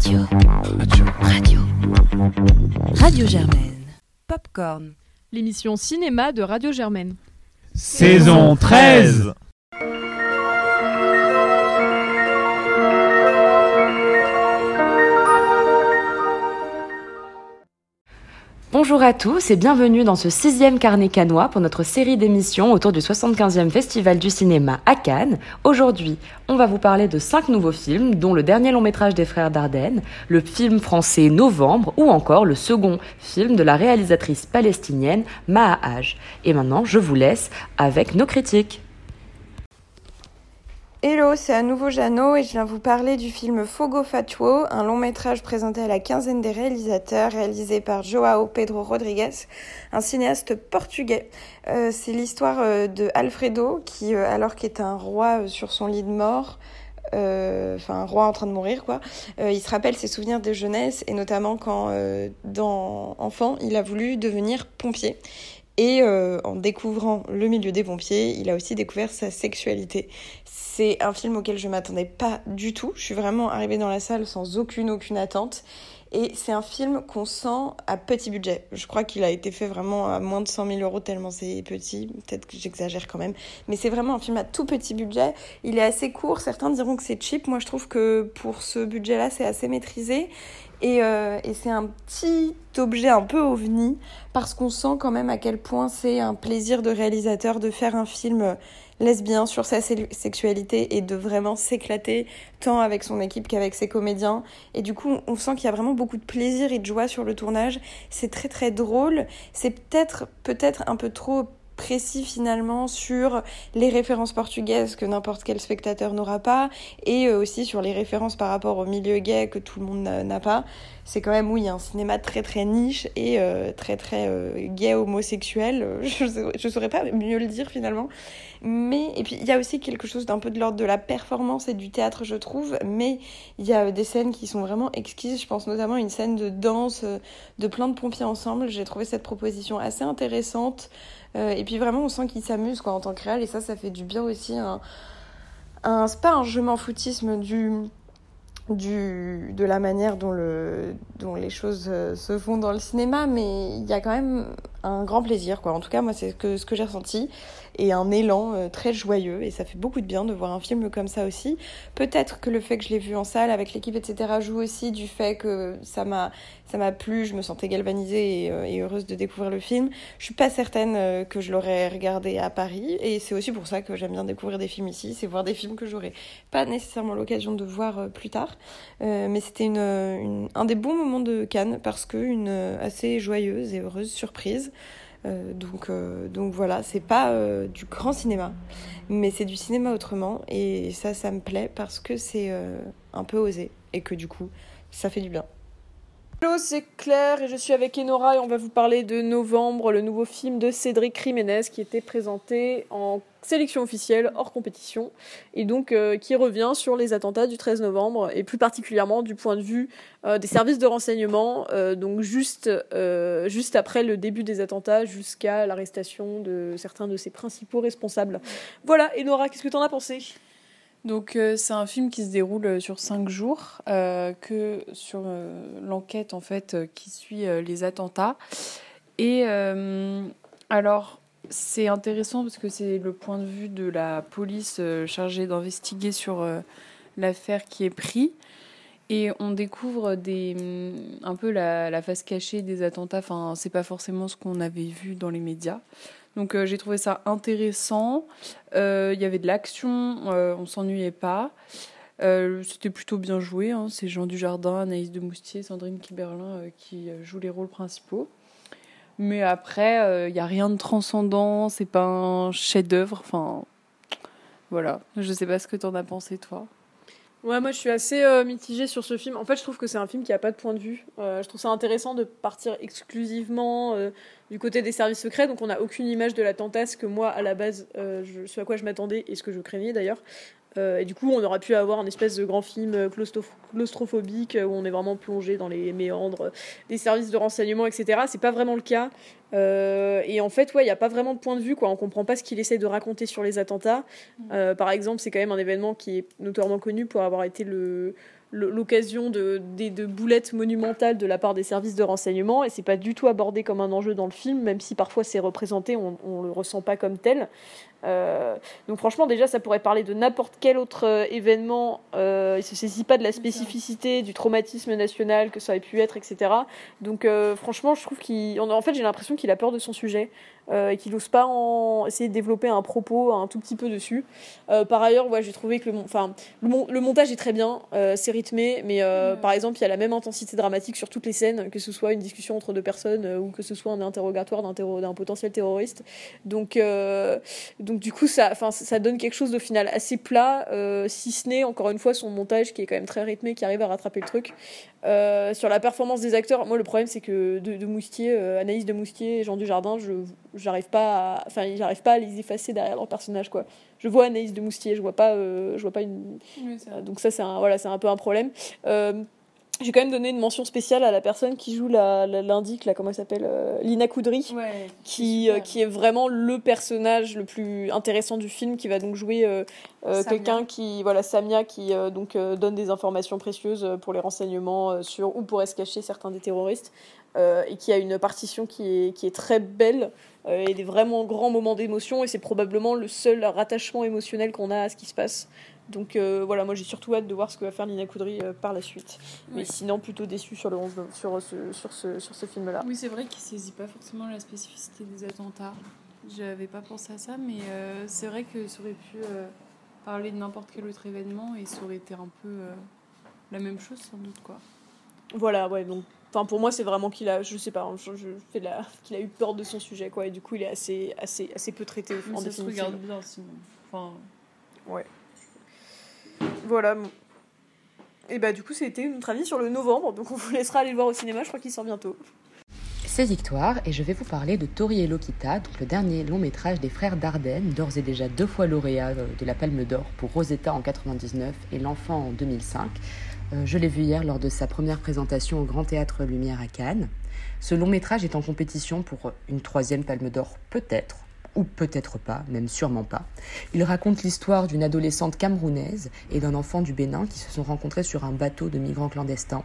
Radio. Radio. Radio. Radio Germaine. Popcorn. L'émission cinéma de Radio Germaine. Saison 13 Bonjour à tous et bienvenue dans ce sixième carnet canois pour notre série d'émissions autour du 75e Festival du cinéma à Cannes. Aujourd'hui, on va vous parler de cinq nouveaux films, dont le dernier long métrage des frères Dardenne, le film français Novembre ou encore le second film de la réalisatrice palestinienne Maha Haj. Et maintenant, je vous laisse avec nos critiques. Hello, c'est à nouveau Jeannot et je viens vous parler du film Fogo Fatuo, un long métrage présenté à la quinzaine des réalisateurs, réalisé par Joao Pedro Rodrigues, un cinéaste portugais. Euh, c'est l'histoire euh, de Alfredo qui, euh, alors qu'il est un roi sur son lit de mort, enfin un roi en train de mourir quoi. il se rappelle ses souvenirs de jeunesse et notamment quand dans enfant il a voulu devenir pompier. Et en découvrant le milieu des pompiers, il a aussi découvert sa sexualité. C'est un film auquel je m'attendais pas du tout. Je suis vraiment arrivée dans la salle sans aucune, aucune attente. Et c'est un film qu'on sent à petit budget. Je crois qu'il a été fait vraiment à moins de 100 000 euros tellement c'est petit. Peut-être que j'exagère quand même. Mais c'est vraiment un film à tout petit budget. Il est assez court. Certains diront que c'est cheap. Moi, je trouve que pour ce budget-là, c'est assez maîtrisé. Et, euh, et c'est un petit objet un peu ovni parce qu'on sent quand même à quel point c'est un plaisir de réalisateur de faire un film lesbien sur sa sexualité et de vraiment s'éclater tant avec son équipe qu'avec ses comédiens. Et du coup, on sent qu'il y a vraiment beaucoup de plaisir et de joie sur le tournage. C'est très très drôle. C'est peut-être peut-être un peu trop précis finalement sur les références portugaises que n'importe quel spectateur n'aura pas et euh, aussi sur les références par rapport au milieu gay que tout le monde n'a pas. C'est quand même, oui, un cinéma très très niche et euh, très très euh, gay homosexuel. Je, je saurais pas mieux le dire finalement. Mais, et puis il y a aussi quelque chose d'un peu de l'ordre de la performance et du théâtre, je trouve. Mais il y a des scènes qui sont vraiment exquises. Je pense notamment à une scène de danse de plein de pompiers ensemble. J'ai trouvé cette proposition assez intéressante. Euh, et puis vraiment, on sent qu'ils s'amusent quoi, en tant que réel. Et ça, ça fait du bien aussi. Un, c'est pas un je m'en foutisme du, du, de la manière dont, le, dont les choses euh, se font dans le cinéma, mais il y a quand même un grand plaisir. Quoi. En tout cas, moi, c'est ce que, ce que j'ai ressenti et un élan euh, très joyeux. Et ça fait beaucoup de bien de voir un film comme ça aussi. Peut-être que le fait que je l'ai vu en salle avec l'équipe, etc., joue aussi du fait que ça m'a ça m'a plu, je me sentais galvanisée et, euh, heureuse de découvrir le film. Je suis pas certaine euh, que je l'aurais regardé à Paris. Et c'est aussi pour ça que j'aime bien découvrir des films ici. C'est voir des films que j'aurais pas nécessairement l'occasion de voir plus tard. mais c'était une, un des bons moments de Cannes parce que une assez joyeuse et heureuse surprise. Euh, donc, euh, donc voilà, c'est pas euh, du grand cinéma, mais c'est du cinéma autrement. Et ça, ça me plaît parce que c'est un peu osé et que du coup, ça fait du bien. Hello, c'est Claire et je suis avec Enora et on va vous parler de Novembre, le nouveau film de Cédric Jiménez qui était présenté en sélection officielle hors compétition et donc euh, qui revient sur les attentats du 13 novembre et plus particulièrement du point de vue euh, des services de renseignement euh, donc juste juste après le début des attentats jusqu'à l'arrestation de certains de ses principaux responsables. Voilà, Enora, qu'est-ce que tu en as pensé? Donc c'est un film qui se déroule sur cinq jours, que sur l'enquête en fait qui suit les attentats. Et alors c'est intéressant parce que c'est le point de vue de la police chargée d'investiguer sur l'affaire qui est pris. Et on découvre des, un peu la, la face cachée des attentats. Enfin, c'est pas forcément ce qu'on avait vu dans les médias. Donc euh, j'ai trouvé ça intéressant. Euh, il y avait de l'action, euh, on s'ennuyait pas. C'était plutôt bien joué. Hein. C'est Jean Dujardin, Anaïs de Moustier, Sandrine Kiberlin qui jouent les rôles principaux. Mais après, il n'y a rien de transcendant. C'est pas un chef-d'œuvre. Enfin, voilà. Je sais pas ce que tu en as pensé toi. Ouais, moi je suis assez euh, mitigée sur ce film. En fait, je trouve que c'est un film qui a pas de point de vue. Euh, je trouve ça intéressant de partir exclusivement euh, du côté des services secrets. Donc, on n'a aucune image de la tentasse que moi, à la base, je, ce à quoi je m'attendais et ce que je craignais d'ailleurs. Euh, et du coup, on aurait pu avoir un espèce de grand film euh, claustrophobique euh, où on est vraiment plongé dans les méandres des services de renseignement, etc. C'est pas vraiment le cas. et en fait, ouais, il n'y a pas vraiment de point de vue, quoi. On comprend pas ce qu'il essaie de raconter sur les attentats. Mm. par exemple, c'est quand même un événement qui est notoirement connu pour avoir été le, l'occasion de, de, boulettes monumentales de la part des services de renseignement et c'est pas du tout abordé comme un enjeu dans le film, même si parfois c'est représenté, on, on le ressent pas comme tel. Euh, donc franchement déjà ça pourrait parler de n'importe quel autre euh, événement, euh, il se saisit pas de la spécificité du traumatisme national que ça aurait pu être, etc. Donc euh, franchement je trouve qu'il, en fait j'ai l'impression qu'il a peur de son sujet. Euh, et qu'il n'ose pas en essayer de développer un propos un tout petit peu dessus. Euh, par ailleurs, ouais, j'ai trouvé que le, enfin, le, montage est très bien, euh, c'est rythmé, mais par exemple, il y a la même intensité dramatique sur toutes les scènes, que ce soit une discussion entre deux personnes ou que ce soit un interrogatoire d'un, potentiel terroriste. Donc, donc du coup, ça, ça donne quelque chose au final assez plat, si ce n'est encore une fois son montage qui est quand même très rythmé, qui arrive à rattraper le truc. Euh, sur la performance des acteurs, moi le problème c'est que de, Moustier, euh, Anaïs de Moustier et Jean Dujardin, je j'arrive pas à, enfin j'arrive pas à les effacer derrière leur personnage quoi. Je vois Anaïs de Moustier, je vois pas, euh, je vois pas une. donc ça c'est un voilà c'est un peu un problème. J'ai quand même donné une mention spéciale à la personne qui joue la, l'indique, là, comment elle s'appelle Lina Coudry, qui, qui est vraiment le personnage le plus intéressant du film, qui va donc jouer quelqu'un qui, voilà, Samia, qui donc donne des informations précieuses pour les renseignements sur où pourraient se cacher certains des terroristes, et qui a une partition qui est, qui est très belle, et des vraiment grands moments d'émotion, et c'est probablement le seul rattachement émotionnel qu'on a à ce qui se passe. Donc euh, voilà, moi j'ai surtout hâte de voir ce que va faire Nina Coudry euh, par la suite. Mais sinon, plutôt déçu sur, le sur ce, sur ce, sur ce film-là. Oui, c'est vrai qu'il saisit pas forcément la spécificité des attentats. J'avais pas pensé à ça, mais euh, c'est vrai que ça aurait pu parler de n'importe quel autre événement et ça aurait été un peu la même chose sans doute quoi. Voilà, ouais, donc Enfin, pour moi, c'est vraiment qu'il a, je sais pas, je, je fais la, qu'il a eu peur de son sujet, quoi. Et du coup, il est assez, assez, assez peu traité en ça se regarde bien, sinon. Enfin, ouais. Voilà. Et bah du coup c'était notre avis sur le novembre, donc on vous laissera aller le voir au cinéma, je crois qu'il sort bientôt. C'est Victoire et je vais vous parler de Tori et Lokita, donc le dernier long métrage des frères Dardenne, d'ores et déjà deux fois lauréat euh, de la Palme d'Or pour Rosetta en 99 et L'Enfant en 2005. Euh, je l'ai vu hier lors de sa première présentation au Grand Théâtre Lumière à Cannes. Ce long métrage est en compétition pour une troisième Palme d'Or peut-être, ou peut-être pas, même sûrement pas. Il raconte l'histoire d'une adolescente camerounaise et d'un enfant du Bénin qui se sont rencontrés sur un bateau de migrants clandestins.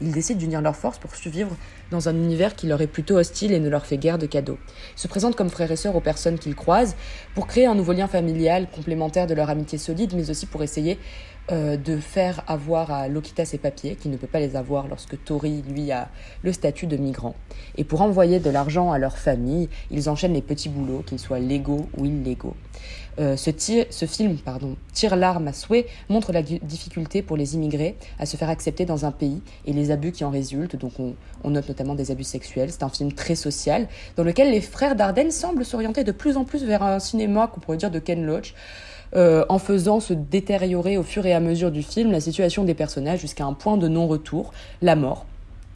Ils décident d'unir leurs forces pour survivre dans un univers qui leur est plutôt hostile et ne leur fait guère de cadeaux. Ils se présentent comme frères et sœurs aux personnes qu'ils croisent pour créer un nouveau lien familial complémentaire de leur amitié solide, mais aussi pour essayer euh, de faire avoir à Lokita ses papiers, qui ne peut pas les avoir lorsque Tori, lui, a le statut de migrant. Et pour envoyer de l'argent à leur famille, ils enchaînent les petits boulots, qu'ils soient légaux ou illégaux. Euh, ce, ce, film, pardon, Tire l'arme à souhait, montre la difficulté pour les immigrés à se faire accepter dans un pays et les abus qui en résultent. Donc on, on note notamment des abus sexuels. C'est un film très social dans lequel les frères Dardenne semblent s'orienter de plus en plus vers un cinéma qu'on pourrait dire de Ken Loach. Euh, en faisant se détériorer au fur et à mesure du film la situation des personnages jusqu'à un point de non-retour, la mort.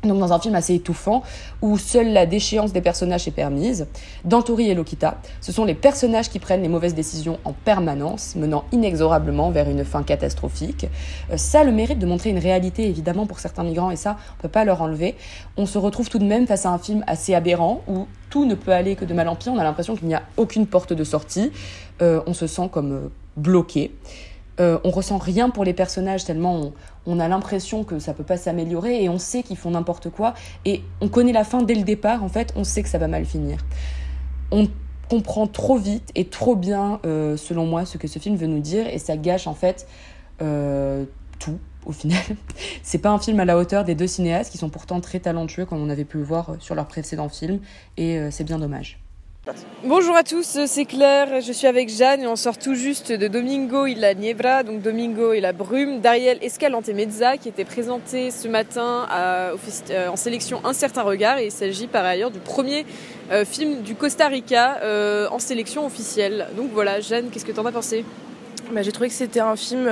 Donc dans un film assez étouffant où seule la déchéance des personnages est permise. Dans Tori et Lokita, ce sont les personnages qui prennent les mauvaises décisions en permanence, menant inexorablement vers une fin catastrophique. Euh, ça a le mérite de montrer une réalité évidemment pour certains migrants et ça on peut pas leur enlever. On se retrouve tout de même face à un film assez aberrant où tout ne peut aller que de mal en pire. On a l'impression qu'il n'y a aucune porte de sortie. Euh, on se sent comme bloqué. Euh, on ressent rien pour les personnages tellement on, a l'impression que ça peut pas s'améliorer et on sait qu'ils font n'importe quoi. Et on connaît la fin dès le départ en fait on sait que ça va mal finir. On comprend trop vite et trop bien euh, selon moi ce que ce film veut nous dire et ça gâche en fait euh, tout au final. C'est pas un film à la hauteur des deux cinéastes qui sont pourtant très talentueux comme on avait pu le voir sur leurs précédents films et c'est bien dommage Bonjour à tous, c'est Claire, je suis avec Jeanne et on sort tout juste de Domingo et la Niebra, donc Domingo et la brume, d'Ariel Escalante Mezza qui était présenté ce matin euh, en sélection Un certain regard. Et il s'agit par ailleurs du premier euh, film du Costa Rica euh, en sélection officielle. Donc voilà, Jeanne, qu'est-ce que tu en as pensé? Bah, J'ai trouvé que c'était un film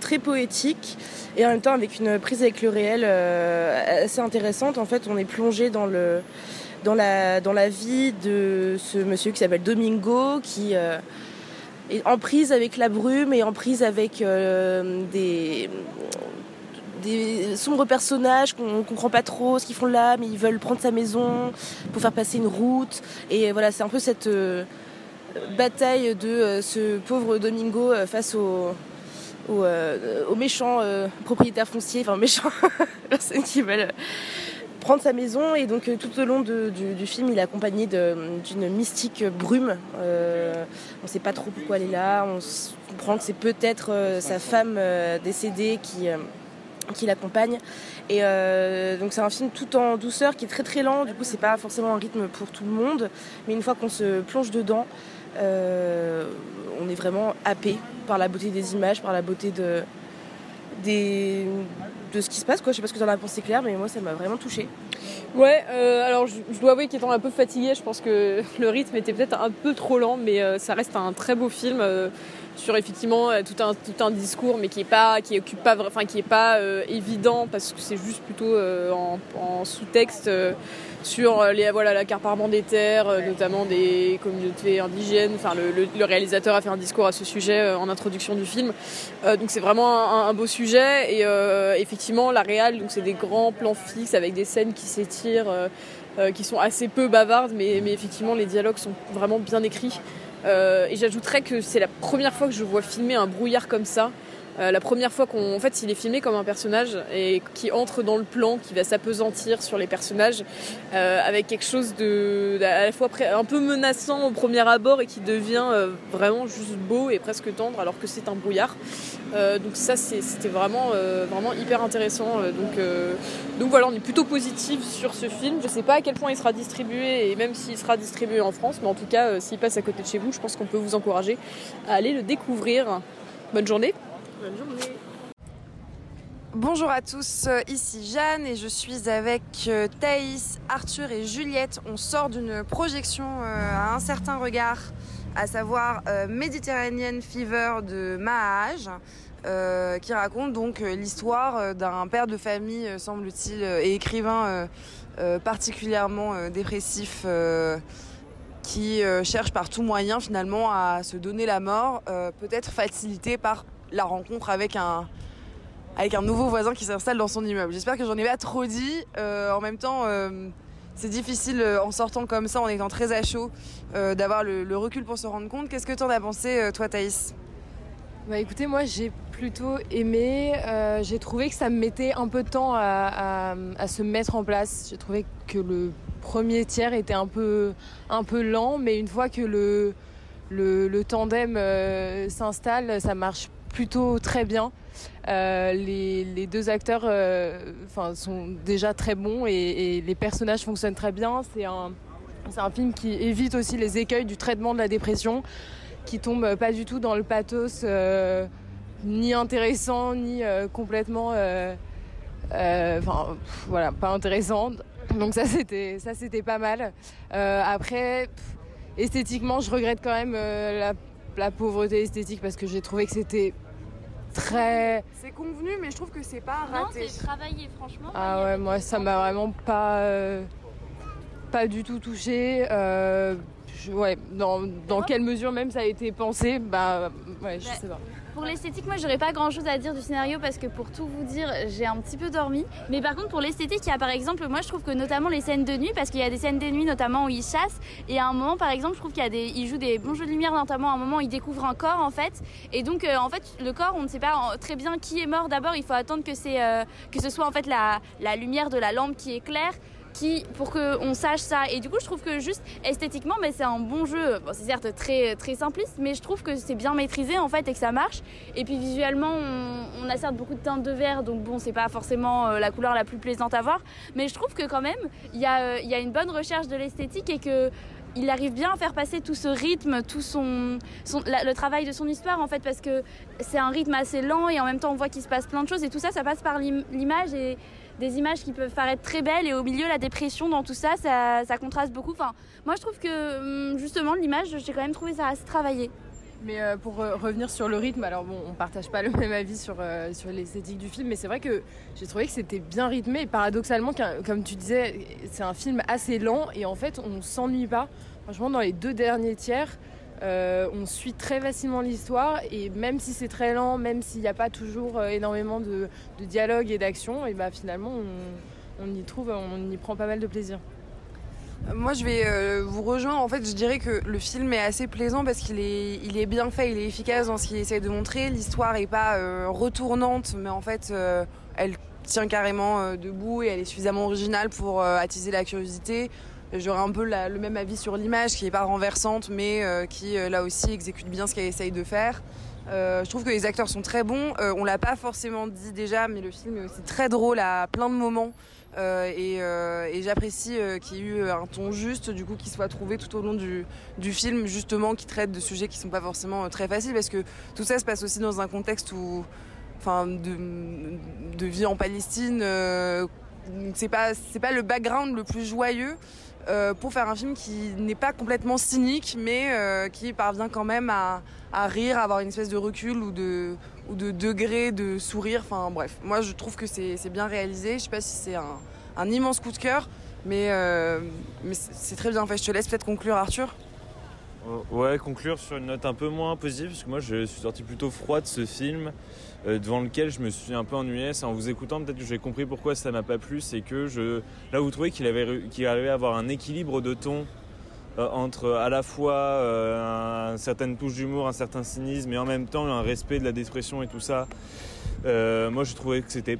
très poétique et en même temps avec une prise avec le réel assez intéressante. En fait, on est plongé dans le dans la, dans la vie de ce monsieur qui s'appelle Domingo, qui euh, est en prise avec la brume et en prise avec euh, des, des sombres personnages qu'on ne comprend pas trop ce qu'ils font là, mais ils veulent prendre sa maison pour faire passer une route. Et voilà, c'est un peu cette euh, bataille de ce pauvre Domingo face au aux, méchants propriétaires fonciers, enfin méchants personnes qui veulent prendre sa maison. Et donc tout au long du, film il est accompagné d'une mystique brume. on ne sait pas trop pourquoi elle est là, on comprend que c'est peut-être sa femme décédée qui, qui l'accompagne. Et euh, donc c'est un film tout en douceur qui est très très lent, du coup c'est pas forcément un rythme pour tout le monde, mais une fois qu'on se plonge dedans, euh, on est vraiment happé par la beauté des images, par la beauté de, de ce qui se passe. Quoi. Je sais pas ce que tu en as pensé Claire, mais moi ça m'a vraiment touché. Ouais, euh, alors je, dois avouer qu'étant un peu fatiguée, je pense que le rythme était peut-être un peu trop lent, mais ça reste un très beau film sur effectivement euh, tout un, tout un discours, mais qui est pas, qui occupe pas, enfin qui est pas euh, évident parce que c'est juste plutôt euh, en, sous-texte sur les, voilà, l'accaparement des terres, notamment des communautés indigènes. Enfin, le, réalisateur a fait un discours à ce sujet en introduction du film. donc c'est vraiment un, beau sujet. Et effectivement, la réal, donc c'est des grands plans fixes avec des scènes qui s'étirent, qui sont assez peu bavardes, mais, mais effectivement les dialogues sont vraiment bien écrits. Euh, et j'ajouterais que c'est la première fois que je vois filmer un brouillard comme ça. Euh, la première fois qu'on, en fait, il est filmé comme un personnage et qui entre dans le plan, qui va s'apesantir sur les personnages, euh, avec quelque chose de à la fois un peu menaçant au premier abord et qui devient vraiment juste beau et presque tendre, alors que c'est un brouillard. donc ça, c'était vraiment vraiment hyper intéressant. donc donc voilà, on est plutôt positif sur ce film. Je sais pas à quel point il sera distribué et même s'il sera distribué en France, mais en tout cas, s'il passe à côté de chez vous, je pense qu'on peut vous encourager à aller le découvrir. Bonne journée. Bonjour à tous, euh, ici Jeanne et je suis avec euh, Thaïs, Arthur et Juliette. On sort d'une projection euh, à un certain regard, à savoir Mediterranean Fever de Mahaj. qui raconte donc l'histoire d'un père de famille, semble-t-il, et écrivain particulièrement dépressif qui cherche par tout moyen finalement à se donner la mort, peut-être facilité par la rencontre avec un, avec un nouveau voisin qui s'installe dans son immeuble. J'espère que j'en ai pas trop dit. Euh, en même temps, euh, c'est difficile euh, en sortant comme ça, en étant très à chaud, d'avoir le, recul pour se rendre compte. Qu'est-ce que tu en as pensé, toi, Thaïs? Bah écoutez, moi j'ai plutôt aimé. j'ai trouvé que ça me mettait un peu de temps à, se mettre en place. J'ai trouvé que le premier tiers était un peu, un peu lent, mais une fois que le, le, le tandem s'installe, ça marche plutôt très bien. Euh, les, deux acteurs euh, sont déjà très bons et, les personnages fonctionnent très bien. C'est un, un film qui évite aussi les écueils du traitement de la dépression, qui tombe pas du tout dans le pathos euh, ni intéressant, ni complètement... Enfin, voilà, pas intéressant. Donc ça, c'était, ça, c'était pas mal. après, esthétiquement, je regrette quand même la, la pauvreté esthétique parce que j'ai trouvé que c'était très. C'est convenu, mais je trouve que c'est pas raté. Non, c'est travaillé, franchement. Ah ouais, moi ça m'a vraiment pas. Euh, pas du tout touché. Euh, ouais, dans, dans quelle mesure même ça a été pensé, bah ouais, je bah, sais pas. Pour l'esthétique, moi, j'aurais pas grand chose à dire du scénario parce que pour tout vous dire, j'ai un petit peu dormi. Mais par contre, pour l'esthétique, il y a par exemple, moi, je trouve que notamment les scènes de nuit, parce qu'il y a des scènes de nuit notamment où ils chassent. Et à un moment, par exemple, je trouve qu'il y des, des bons jeux de lumière, notamment à un moment, ils découvrent un corps en fait. Et donc, euh, en fait, le corps, on ne sait pas très bien qui est mort. D'abord, il faut attendre que euh, que ce soit en fait la, la lumière de la lampe qui éclaire qui, pour qu'on sache ça. Et du coup, je trouve que juste esthétiquement, mais c'est un bon jeu. c'est certes très, simpliste, mais je trouve que c'est bien maîtrisé en fait et que ça marche. Et puis visuellement, on, a certes beaucoup de teintes de vert, donc bon, c'est pas forcément euh, la couleur la plus plaisante à voir. Mais je trouve que quand même, il y, euh, y a une bonne recherche de l'esthétique et que il arrive bien à faire passer tout ce rythme, tout son, le travail de son histoire en fait, parce que c'est un rythme assez lent et en même temps on voit qu'il se passe plein de choses et tout ça, ça passe par l'image et, des images qui peuvent paraître très belles et au milieu la dépression dans tout ça, ça, contraste beaucoup. Enfin, moi je trouve que hum, justement l'image, j'ai quand même trouvé ça assez travaillé. Mais euh, pour euh, revenir sur le rythme, alors bon, on partage pas le même avis sur, euh, sur l'esthétique du film, mais c'est vrai que j'ai trouvé que c'était bien rythmé et paradoxalement, comme tu disais, c'est un film assez lent et en fait on s'ennuie pas. Franchement, dans les deux derniers tiers, on suit très facilement l'histoire et même si c'est très lent, même s'il n'y a pas toujours énormément de, dialogue et d'action, et bah finalement on, y trouve, on y prend pas mal de plaisir. Moi, je vais euh, vous rejoindre. En fait, je dirais que le film est assez plaisant parce qu'il est, il est bien fait, il est efficace dans ce qu'il essaie de montrer. L'histoire est pas euh, retournante, mais en fait, euh, elle tient carrément debout et elle est suffisamment originale pour attiser la curiosité. J'aurais un peu le même avis sur l'image, qui est pas renversante, mais qui là aussi exécute bien ce qu'elle essaye de faire. je trouve que les acteurs sont très bons. on l'a pas forcément dit déjà, mais le film est aussi très drôle à plein de moments. Euh, euh, et, j'apprécie euh, qu'il y ait eu un ton juste, du coup, qui soit trouvé tout au long du, film, justement, qui traite de sujets qui sont pas forcément très faciles, parce que tout ça se passe aussi dans un contexte où, enfin, de, vie en Palestine. c'est pas c'est pas le background le plus joyeux pour faire un film qui n'est pas complètement cynique mais qui parvient quand même à, à, rire à avoir une espèce de recul ou de ou de degré de sourire. Enfin bref, moi je trouve que c'est bien réalisé. Je sais pas si c'est un, immense coup de cœur, mais, euh, c'est très bien fait. Je te laisse peut-être conclure, Arthur. Euh, ouais, conclure sur une note un peu moins positive, parce que moi je suis sorti plutôt froid de ce film, euh, devant lequel je me suis un peu ennuyé. C'est en vous écoutant, peut-être que j'ai compris pourquoi ça m'a pas plu, c'est que je, là vous trouvez qu'il avait, qu'il arrivait à avoir un équilibre de ton euh, entre à la fois euh, une certaine touche d'humour, un certain cynisme, et en même temps un respect de la dépression et tout ça. Euh, moi, je trouvais que c'était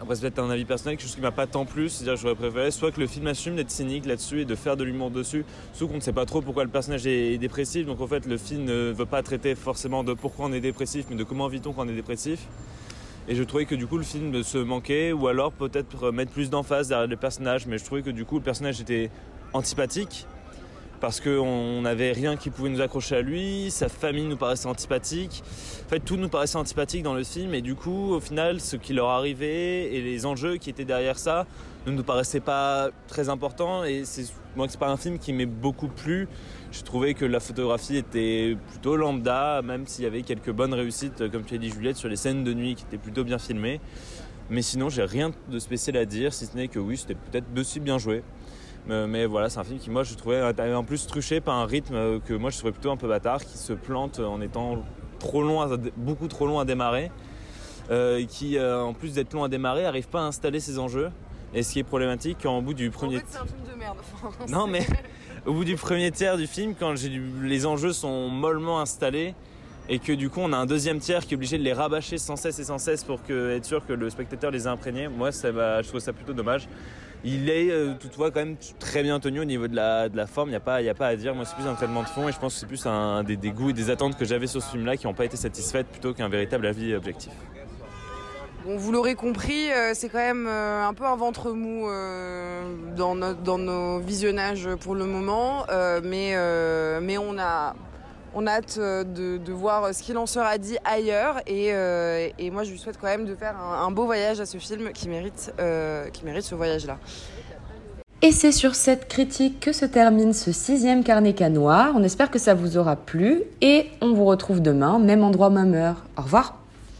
après, c'est peut-être un avis personnel, quelque chose qui m'a pas tant plu. C'est-à-dire, j'aurais préféré soit que le film assume d'être cynique là-dessus et de faire de l'humour dessus, soit qu'on ne sait pas trop pourquoi le personnage est dépressif. Donc, en fait, le film ne veut pas traiter forcément de pourquoi on est dépressif, mais de comment vit-on quand on est dépressif. Et je trouvais que du coup, le film se manquait, ou alors peut-être mettre plus d'emphase derrière le personnage. Mais je trouvais que du coup, le personnage était antipathique parce qu'on n'avait rien qui pouvait nous accrocher à lui, sa famille nous paraissait antipathique. En fait, tout nous paraissait antipathique dans le film, et du coup, au final, ce qui leur arrivait et les enjeux qui étaient derrière ça ne nous paraissaient pas très importants. Et c'est moi, c'est pas un film qui m'est beaucoup plu. Je trouvais que la photographie était plutôt lambda, même s'il y avait quelques bonnes réussites, comme tu as dit, Juliette, sur les scènes de nuit qui étaient plutôt bien filmées. Mais sinon, j'ai rien de spécial à dire, si ce n'est que oui, c'était peut-être aussi bien joué. Mais, voilà, c'est un film qui, moi, je trouvais en plus truché par un rythme euh, que moi, je trouvais plutôt un peu bâtard, qui se plante en étant trop long, beaucoup trop long à démarrer, euh, qui, euh, en plus d'être long à démarrer, n'arrive pas à installer ses enjeux. Et ce qui est problématique, quand au bout du premier. En fait, c'est un film de merde. non, mais au bout du premier tiers du film, quand les enjeux sont mollement installés, et que du coup on a un deuxième tiers qui est obligé de les rabâcher sans cesse et sans cesse pour être sûr que le spectateur les a imprégnés. Moi, ça je trouve ça plutôt dommage. Il est euh, toutefois quand même très bien tenu au niveau de la, de la forme, il n'y a, pas, a pas à dire. Moi, c'est plus un traitement de fond et je pense que c'est plus un, des, des, goûts et des attentes que j'avais sur ce film-là qui n'ont pas été satisfaites plutôt qu'un véritable avis objectif. Bon, vous l'aurez compris, euh, c'est quand même euh, un peu un ventre mou dans, dans, nos visionnages pour le moment, mais, mais on a on a hâte euh, de, voir ce qu'il en sera dit ailleurs. Euh, et, moi, je lui souhaite quand même de faire un, beau voyage à ce film qui mérite, euh, qui mérite ce voyage-là. Et c'est sur cette critique que se termine ce sixième carnet canois. On espère que ça vous aura plu et on vous retrouve demain, même endroit, même heure. Au revoir